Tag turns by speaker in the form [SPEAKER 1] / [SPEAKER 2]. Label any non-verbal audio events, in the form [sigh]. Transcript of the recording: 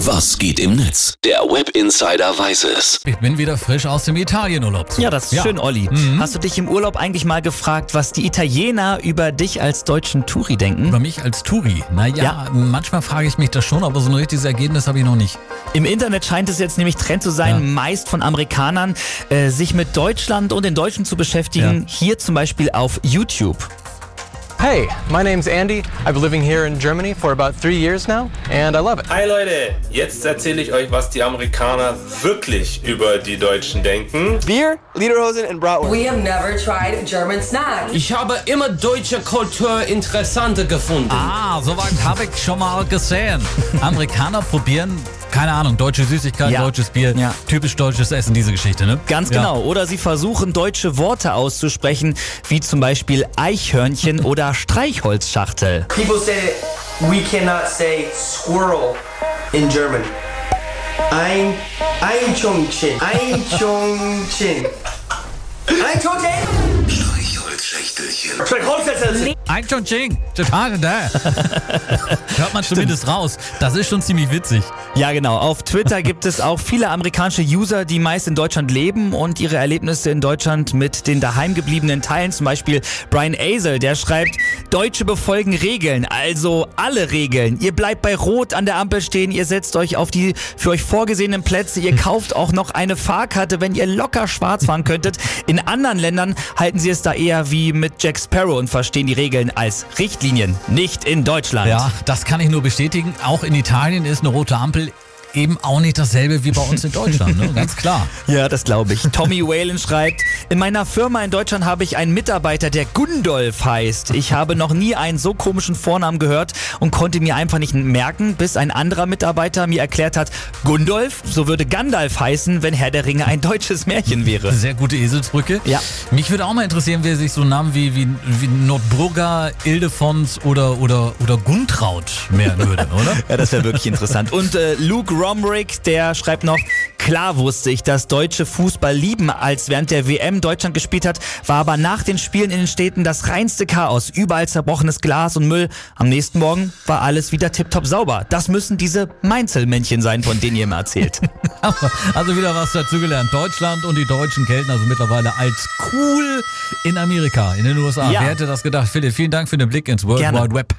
[SPEAKER 1] Was geht im Netz? Der Web Insider weiß es.
[SPEAKER 2] Ich bin wieder frisch aus dem Italienurlaub.
[SPEAKER 3] Ja, das ist schön, Olli. Hast du dich im Urlaub eigentlich mal gefragt, was die Italiener über dich als deutschen Touri denken?
[SPEAKER 2] Über mich als Touri. Naja,
[SPEAKER 3] Ja.
[SPEAKER 2] manchmal frage ich mich das schon, aber so ein richtiges Ergebnis habe ich noch nicht.
[SPEAKER 3] Im Internet scheint es jetzt nämlich Trend zu sein,
[SPEAKER 2] Ja.
[SPEAKER 3] meist von Amerikanern, äh, sich mit Deutschland und den Deutschen zu beschäftigen. Hier zum Beispiel auf YouTube.
[SPEAKER 4] Hey, my name's Andy. I've been living here in Germany for about three years now, and I love it.
[SPEAKER 5] Hi Leute, jetzt erzähle ich euch, was die Amerikaner wirklich über die Deutschen denken.
[SPEAKER 6] Beer, Lederhosen, and Bratwurst.
[SPEAKER 7] We have never tried German snacks.
[SPEAKER 8] Ich habe immer deutsche Kultur interessanter gefunden.
[SPEAKER 2] Ah, soweit habe ich schon mal gesehen. Amerikaner probieren, keine Ahnung, deutsche Süßigkeiten,
[SPEAKER 3] Ja.
[SPEAKER 2] deutsches Bier,
[SPEAKER 3] Ja.
[SPEAKER 2] typisch deutsches Essen, diese Geschichte, ne?
[SPEAKER 3] Ganz
[SPEAKER 2] Ja.
[SPEAKER 3] genau. Oder sie versuchen deutsche Worte auszusprechen, wie zum Beispiel Eichhörnchen [laughs] oder Streichholzschachtel.
[SPEAKER 6] People say that we cannot say squirrel in German. Ein, Einchongchen. Einchongchen. Einchongchen?
[SPEAKER 1] Streichholzschächtelchen.
[SPEAKER 2] Ein schon Ching, total da. [laughs] Hört man zumindest raus. Das ist schon ziemlich witzig.
[SPEAKER 3] Ja, genau. Auf Twitter gibt es auch viele amerikanische User, die meist in Deutschland leben und ihre Erlebnisse in Deutschland mit den daheimgebliebenen teilen. Zum Beispiel Brian Azel, der schreibt, Deutsche befolgen Regeln, also alle Regeln. Ihr bleibt bei Rot an der Ampel stehen, ihr setzt euch auf die für euch vorgesehenen Plätze, ihr kauft auch noch eine Fahrkarte, wenn ihr locker schwarz fahren könntet. In anderen Ländern halten sie es da eher wie mit Jack Sparrow und verstehen die Regeln als Richtlinien, nicht in Deutschland.
[SPEAKER 2] Ja, das kann ich nur bestätigen. Auch in Italien ist eine rote Ampel eben auch nicht dasselbe wie bei uns in Deutschland, ne? [laughs] ganz klar.
[SPEAKER 3] Ja, das glaube ich. Tommy Whalen schreibt, in meiner Firma in Deutschland habe ich einen Mitarbeiter, der Gundolf heißt. Ich habe noch nie einen so komischen Vornamen gehört und konnte mir einfach nicht merken, bis ein anderer Mitarbeiter mir erklärt hat, Gundolf, so würde Gandalf heißen, wenn Herr der Ringe ein deutsches Märchen wäre.
[SPEAKER 2] Sehr gute Eselsbrücke.
[SPEAKER 3] Ja.
[SPEAKER 2] Mich würde auch mal interessieren, wer sich so Namen wie, wie, wie Nordburger, Ildefons oder, oder, oder Guntraut merken würde, oder? [laughs]
[SPEAKER 3] Ja, das wäre wirklich interessant. Und äh, Luke Romrick, der schreibt noch, klar wusste ich, dass Deutsche Fußball lieben, als während der WM Deutschland gespielt hat, war aber nach den Spielen in den Städten das reinste Chaos. Überall zerbrochenes Glas und Müll. Am nächsten Morgen war alles wieder tipptopp sauber. Das müssen diese Mainzelmännchen sein, von denen ihr immer erzählt. [laughs]
[SPEAKER 2] Also wieder was dazugelernt. Deutschland und die Deutschen gelten also mittlerweile als cool in Amerika, in den USA.
[SPEAKER 3] Ja.
[SPEAKER 2] Wer hätte das gedacht? Philipp, vielen Dank für den Blick ins World
[SPEAKER 3] Gerne.
[SPEAKER 2] Wide Web.